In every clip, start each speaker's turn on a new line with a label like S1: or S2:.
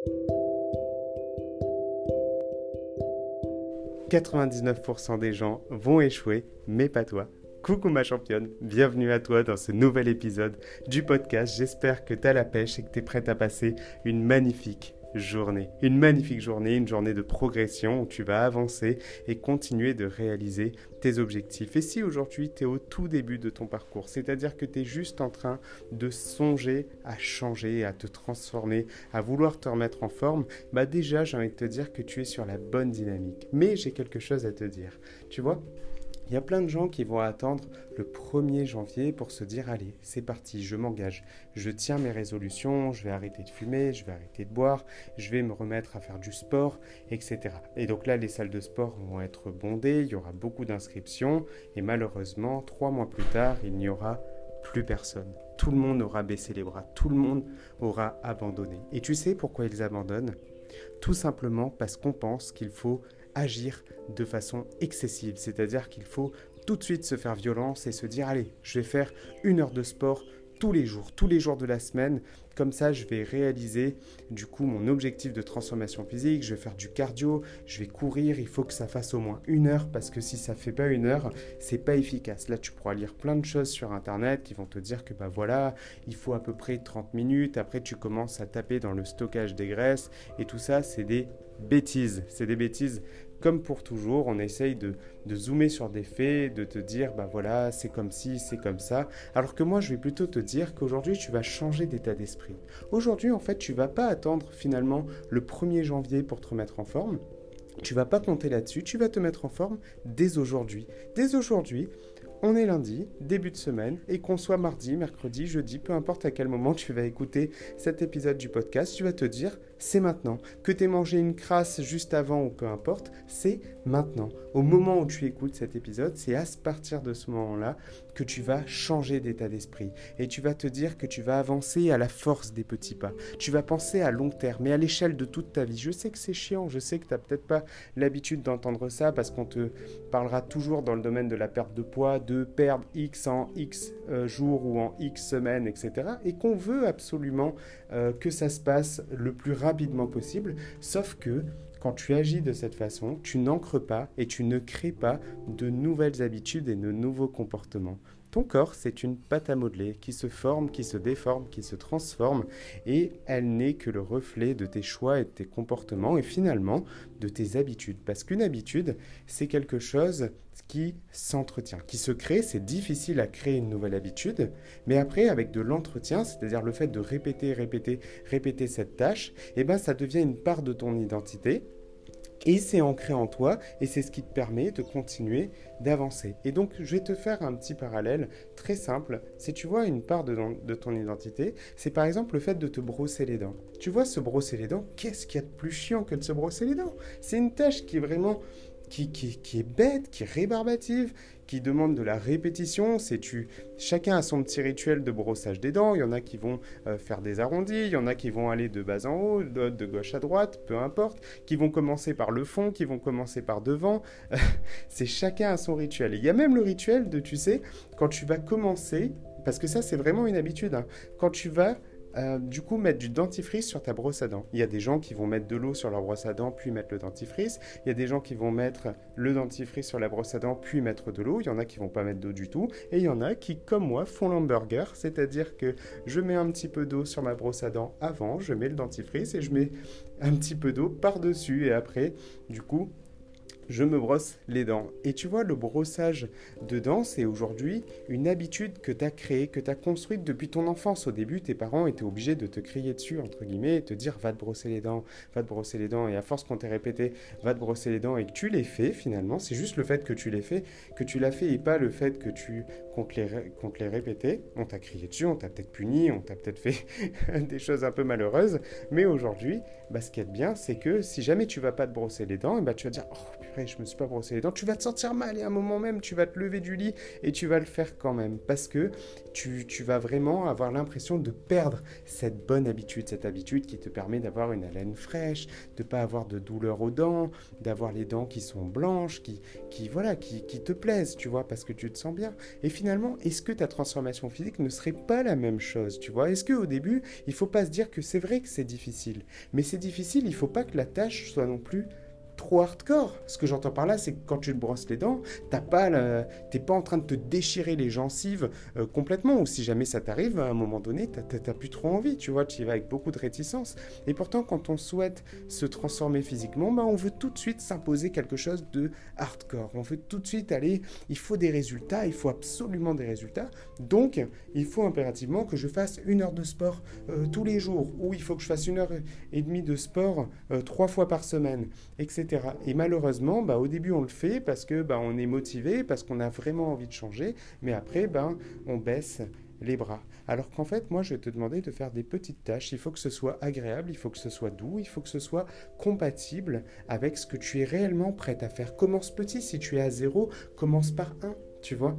S1: « 99% des gens vont échouer, mais pas toi. Coucou ma championne, bienvenue à toi dans ce nouvel épisode du podcast. J'espère que tu as la pêche et que tu es prête à passer une magnifique journée. Une magnifique journée, une journée de progression où tu vas avancer et continuer de réaliser tes objectifs. Et si aujourd'hui tu es au tout début de ton parcours, c'est-à-dire que tu es juste en train de songer à changer, à te transformer, à vouloir te remettre en forme, bah déjà j'ai envie de te dire que tu es sur la bonne dynamique. Mais j'ai quelque chose à te dire. Tu vois il y a plein de gens qui vont attendre le 1er janvier pour se dire allez, c'est parti, je m'engage, je tiens mes résolutions, je vais arrêter de fumer, je vais arrêter de boire, je vais me remettre à faire du sport, etc. Et donc là, les salles de sport vont être bondées, il y aura beaucoup d'inscriptions et malheureusement, trois mois plus tard, il n'y aura plus personne. Tout le monde aura baissé les bras, tout le monde aura abandonné. Et tu sais pourquoi ils abandonnent? Tout simplement parce qu'on pense qu'il faut agir de façon excessive. C'est-à-dire qu'il faut tout de suite se faire violence et se dire allez, je vais faire une heure de sport tous les jours, tous les jours de la semaine. Comme ça, je vais réaliser du coup mon objectif de transformation physique. Je vais faire du cardio, je vais courir. Il faut que ça fasse au moins une heure parce que si ça fait pas une heure, c'est pas efficace. Là, tu pourras lire plein de choses sur internet qui vont te dire que bah voilà, il faut à peu près 30 minutes. Après, tu commences à taper dans le stockage des graisses et tout ça, c'est des bêtises. C'est des bêtises. Comme pour toujours, on essaye de, zoomer sur des faits, de te dire, bah voilà, c'est comme ci, c'est comme ça. Alors que moi, je vais plutôt te dire qu'aujourd'hui, tu vas changer d'état d'esprit. Aujourd'hui, en fait, tu vas pas attendre finalement le 1er janvier pour te remettre en forme. Tu vas pas compter là-dessus, tu vas te mettre en forme dès aujourd'hui. Dès aujourd'hui, on est lundi, début de semaine, et qu'on soit mardi, mercredi, jeudi, peu importe à quel moment tu vas écouter cet épisode du podcast, tu vas te dire c'est maintenant. Que tu aies mangé une crasse juste avant ou peu importe, c'est maintenant. Au moment où tu écoutes cet épisode, c'est à partir de ce moment-là que tu vas changer d'état d'esprit. Et tu vas te dire que tu vas avancer à la force des petits pas. Tu vas penser à long terme et à l'échelle de toute ta vie. Je sais que c'est chiant, je sais que tu n'as peut-être pas l'habitude d'entendre ça parce qu'on te parlera toujours dans le domaine de la perte de poids, de perdre X en X euh, jours ou en X semaines, etc. Et qu'on veut absolument euh, que ça se passe le plus rapidement possible. Sauf que quand tu agis de cette façon, tu n'ancres pas et tu ne crées pas de nouvelles habitudes et de nouveaux comportements. Ton corps, c'est une pâte à modeler qui se forme, qui se déforme, qui se transforme, et elle n'est que le reflet de tes choix et de tes comportements, et finalement de tes habitudes. Parce qu'une habitude, c'est quelque chose qui s'entretient, qui se crée. C'est difficile à créer une nouvelle habitude, mais après, avec de l'entretien, c'est-à-dire le fait de répéter, répéter, répéter cette tâche, eh ben, ça devient une part de ton identité et c'est ancré en toi et c'est ce qui te permet de continuer d'avancer. Et donc, je vais te faire un petit parallèle très simple. Si tu vois une part de, ton identité, c'est par exemple le fait de te brosser les dents. Tu vois, se brosser les dents, qu'est-ce qu'il y a de plus chiant que de se brosser les dents? C'est une tâche qui est vraiment qui, est bête, qui est rébarbative, qui demande de la répétition. C'est tu, chacun a son petit rituel de brossage des dents. Il y en a qui vont euh, faire des arrondis, il y en a qui vont aller de bas en haut, de, gauche à droite, peu importe, qui vont commencer par le fond, qui vont commencer par devant. c'est chacun a son rituel. il y a même le rituel de, tu sais, quand tu vas commencer, parce que ça c'est vraiment une habitude, hein, quand tu vas euh, du coup, mettre du dentifrice sur ta brosse à dents. Il y a des gens qui vont mettre de l'eau sur leur brosse à dents, puis mettre le dentifrice. Il y a des gens qui vont mettre le dentifrice sur la brosse à dents, puis mettre de l'eau. Il y en a qui vont pas mettre d'eau du tout. Et il y en a qui, comme moi, font l'hamburger. C'est-à-dire que je mets un petit peu d'eau sur ma brosse à dents avant, je mets le dentifrice et je mets un petit peu d'eau par-dessus. Et après, du coup, je me brosse les dents. Et tu vois, le brossage de dents, c'est aujourd'hui une habitude que tu as créée, que tu as construite depuis ton enfance. Au début, tes parents étaient obligés de te crier dessus, entre guillemets, et te dire va te brosser les dents, va te brosser les dents. Et à force qu'on t'ait répété va te brosser les dents et que tu l'aies fait, finalement, c'est juste le fait que tu l'aies fait, que tu l'as fait et pas le fait que tu les, compte les répéter. On t'a crié dessus, on t'a peut-être puni, on t'a peut-être fait des choses un peu malheureuses. Mais aujourd'hui, bah, ce qui est bien, c'est que si jamais tu vas pas te brosser les dents, bah, tu vas dire oh, purée, je me suis pas brossé les dents, tu vas te sentir mal et à un moment même, tu vas te lever du lit et tu vas le faire quand même. Parce que tu, tu vas vraiment avoir l'impression de perdre cette bonne habitude, cette habitude qui te permet d'avoir une haleine fraîche, de pas avoir de douleur aux dents, d'avoir les dents qui sont blanches, qui, qui voilà, qui, qui te plaisent, tu vois, parce que tu te sens bien. Et finalement, est-ce que ta transformation physique ne serait pas la même chose, tu vois? Est-ce qu'au début, il faut pas se dire que c'est vrai que c'est difficile, mais c'est difficile, il faut pas que la tâche soit non plus trop hardcore. Ce que j'entends par là, c'est que quand tu te brosses les dents, t'as pas, t'es pas en train de te déchirer les gencives euh, complètement. Ou si jamais ça t'arrive, à un moment donné, t'as plus trop envie, tu vois, tu y vas avec beaucoup de réticence. Et pourtant, quand on souhaite se transformer physiquement, bah, on veut tout de suite s'imposer quelque chose de hardcore. On veut tout de suite aller, il faut des résultats, il faut absolument des résultats. Donc, il faut impérativement que je fasse une heure de sport euh, tous les jours, ou il faut que je fasse une heure et demie de sport euh, trois fois par semaine, etc. Et malheureusement, bah, au début, on le fait parce que bah, on est motivé, parce qu'on a vraiment envie de changer, mais après, bah, on baisse les bras. Alors qu'en fait, moi, je vais te demander de faire des petites tâches. Il faut que ce soit agréable, il faut que ce soit doux, il faut que ce soit compatible avec ce que tu es réellement prêt à faire. Commence petit, si tu es à zéro, commence par un, tu vois.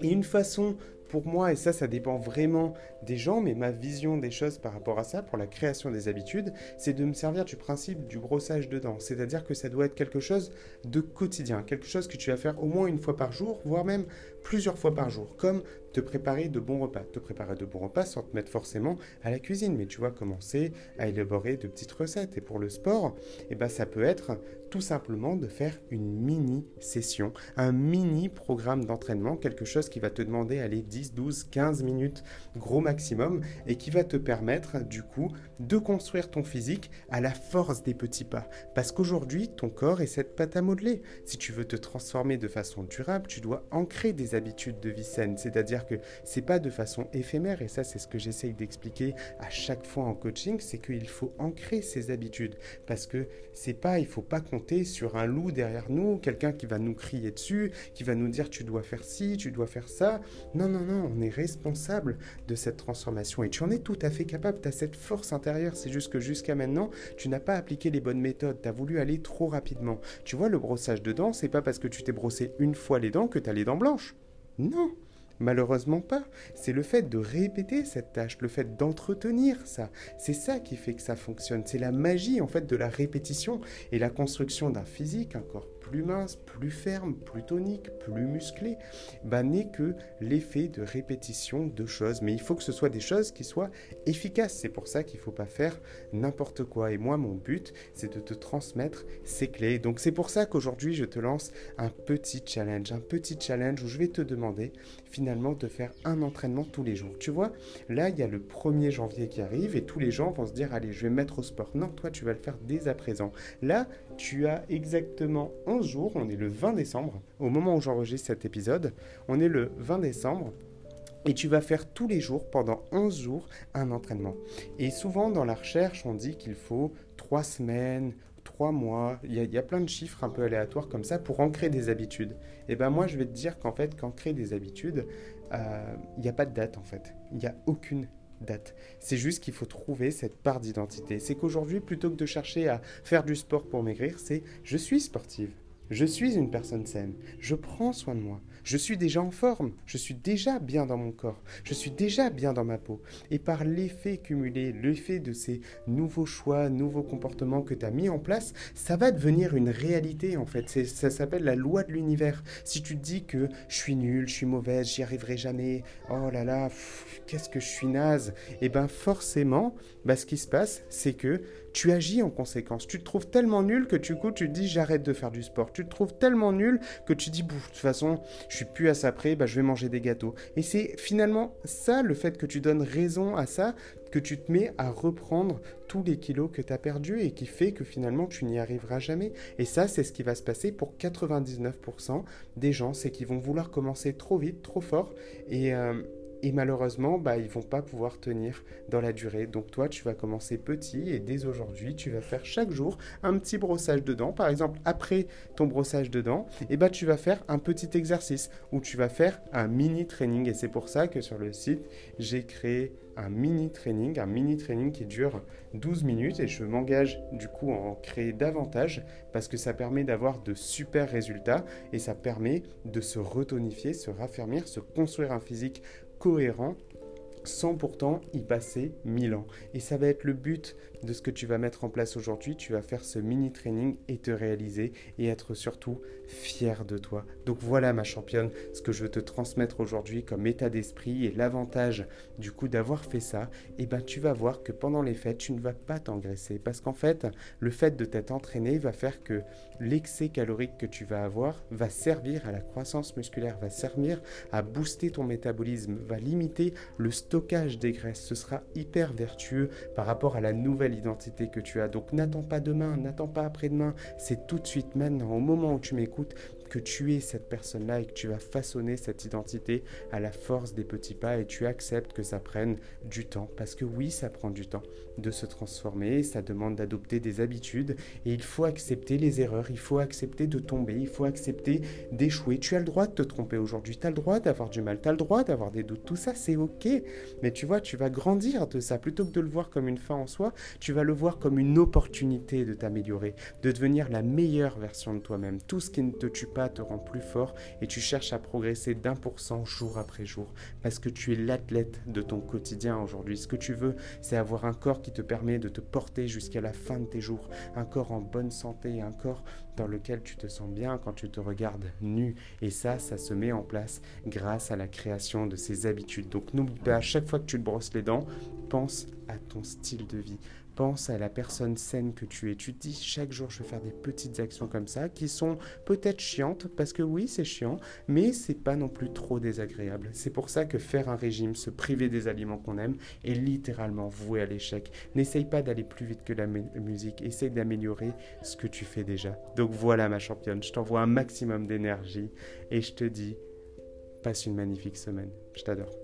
S1: Et une façon pour moi, et ça, ça dépend vraiment des gens, mais ma vision des choses par rapport à ça, pour la création des habitudes, c'est de me servir du principe du brossage de dents. C'est-à-dire que ça doit être quelque chose de quotidien, quelque chose que tu vas faire au moins une fois par jour, voire même plusieurs fois par jour, comme te préparer de bons repas. Te préparer de bons repas sans te mettre forcément à la cuisine, mais tu vas commencer à élaborer de petites recettes. Et pour le sport, eh ben, ça peut être tout simplement de faire une mini session, un mini programme d'entraînement, quelque chose qui va te demander aller 10, 12, 15 minutes gros maximum et qui va te permettre du coup de construire ton physique à la force des petits pas. Parce qu'aujourd'hui, ton corps est cette pâte à modeler. Si tu veux te transformer de façon durable, tu dois ancrer des habitudes de vie saine, c'est-à-dire que c'est pas de façon éphémère et ça c'est ce que j'essaye d'expliquer à chaque fois en coaching, c'est qu'il faut ancrer ces habitudes parce que c'est pas il faut pas qu'on sur un loup derrière nous, quelqu'un qui va nous crier dessus, qui va nous dire tu dois faire ci, tu dois faire ça. Non, non, non, on est responsable de cette transformation et tu en es tout à fait capable, tu as cette force intérieure, c'est juste que jusqu'à maintenant, tu n'as pas appliqué les bonnes méthodes, tu as voulu aller trop rapidement. Tu vois, le brossage de dents, c'est pas parce que tu t'es brossé une fois les dents que tu as les dents blanches. Non, Malheureusement pas. C'est le fait de répéter cette tâche, le fait d'entretenir ça. C'est ça qui fait que ça fonctionne. C'est la magie en fait de la répétition et la construction d'un physique, un corps plus mince, plus ferme, plus tonique, plus musclé, bah, n'est que l'effet de répétition de choses. Mais il faut que ce soit des choses qui soient efficaces. C'est pour ça qu'il ne faut pas faire n'importe quoi. Et moi, mon but, c'est de te transmettre ces clés. Donc c'est pour ça qu'aujourd'hui, je te lance un petit challenge, un petit challenge où je vais te demander finalement de faire un entraînement tous les jours. Tu vois, là, il y a le 1er janvier qui arrive et tous les gens vont se dire, allez, je vais me mettre au sport. Non, toi, tu vas le faire dès à présent. Là, tu as exactement 11 jours, on est le 20 décembre, au moment où j'enregistre cet épisode, on est le 20 décembre, et tu vas faire tous les jours, pendant 11 jours, un entraînement. Et souvent dans la recherche, on dit qu'il faut 3 semaines, 3 mois, il y, a, plein de chiffres un peu aléatoires comme ça pour ancrer des habitudes. Et ben moi je vais te dire qu'en fait, qu'ancrer des habitudes, euh, il n'y a pas de date en fait. Il n'y a aucune date. C'est juste qu'il faut trouver cette part d'identité. C'est qu'aujourd'hui, plutôt que de chercher à faire du sport pour maigrir, c'est je suis sportive. Je suis une personne saine, je prends soin de moi, je suis déjà en forme, je suis déjà bien dans mon corps, je suis déjà bien dans ma peau. Et par l'effet cumulé, l'effet de ces nouveaux choix, nouveaux comportements que tu as mis en place, ça va devenir une réalité en fait. Ça s'appelle la loi de l'univers. Si tu te dis que je suis nul, je suis mauvaise, j'y arriverai jamais, oh là là, qu'est-ce que je suis naze, et eh bien forcément, bah, ce qui se passe, c'est que tu agis en conséquence. Tu te trouves tellement nul que du coup, tu te dis j'arrête de faire du sport. Tu te trouves tellement nul que tu dis, de toute façon, je suis plus à ça près, bah, je vais manger des gâteaux. Et c'est finalement ça, le fait que tu donnes raison à ça, que tu te mets à reprendre tous les kilos que tu as perdus et qui fait que finalement tu n'y arriveras jamais. Et ça, c'est ce qui va se passer pour 99% des gens, c'est qu'ils vont vouloir commencer trop vite, trop fort et... Euh, et malheureusement, bah, ils vont pas pouvoir tenir dans la durée. Donc toi, tu vas commencer petit et dès aujourd'hui, tu vas faire chaque jour un petit brossage de dents. Par exemple, après ton brossage de dents, et eh bah, tu vas faire un petit exercice où tu vas faire un mini training. Et c'est pour ça que sur le site, j'ai créé un mini training, un mini training qui dure 12 minutes et je m'engage du coup à en créer davantage parce que ça permet d'avoir de super résultats et ça permet de se retonifier, se raffermir, se construire un physique cohérent sans pourtant y passer mille ans. Et ça va être le but de ce que tu vas mettre en place aujourd'hui. Tu vas faire ce mini training et te réaliser et être surtout fier de toi. Donc voilà ma championne, ce que je veux te transmettre aujourd'hui comme état d'esprit et l'avantage du coup d'avoir fait ça, et eh ben tu vas voir que pendant les fêtes, tu ne vas pas t'engraisser parce qu'en fait, le fait de t'être entraîné va faire que l'excès calorique que tu vas avoir va servir à la croissance musculaire, va servir à booster ton métabolisme, va limiter le stockage des graisses. Ce sera hyper vertueux par rapport à la nouvelle identité que tu as. Donc n'attends pas demain, n'attends pas après-demain, c'est tout de suite maintenant, au moment où tu m'écoutes, que tu es cette personne-là et que tu vas façonner cette identité à la force des petits pas et tu acceptes que ça prenne du temps. Parce que oui, ça prend du temps de se transformer, ça demande d'adopter des habitudes et il faut accepter les erreurs, il faut accepter de tomber, il faut accepter d'échouer. Tu as le droit de te tromper aujourd'hui, tu as le droit d'avoir du mal, tu as le droit d'avoir des doutes, tout ça c'est ok. Mais tu vois, tu vas grandir de ça. Plutôt que de le voir comme une fin en soi, tu vas le voir comme une opportunité de t'améliorer, de devenir la meilleure version de toi-même. Tout ce qui ne te tue te rend plus fort et tu cherches à progresser d'un pour cent jour après jour parce que tu es l'athlète de ton quotidien aujourd'hui. Ce que tu veux, c'est avoir un corps qui te permet de te porter jusqu'à la fin de tes jours, un corps en bonne santé, un corps dans lequel tu te sens bien quand tu te regardes nu. Et ça, ça se met en place grâce à la création de ces habitudes. Donc n'oublie pas, à chaque fois que tu te brosses les dents, pense à ton style de vie. Pense à la personne saine que tu es. Tu te dis chaque jour je vais faire des petites actions comme ça qui sont peut-être chiantes parce que oui c'est chiant mais c'est pas non plus trop désagréable. C'est pour ça que faire un régime, se priver des aliments qu'on aime est littéralement voué à l'échec. N'essaye pas d'aller plus vite que la musique, essaye d'améliorer ce que tu fais déjà. Donc voilà ma championne, je t'envoie un maximum d'énergie et je te dis passe une magnifique semaine. Je t'adore.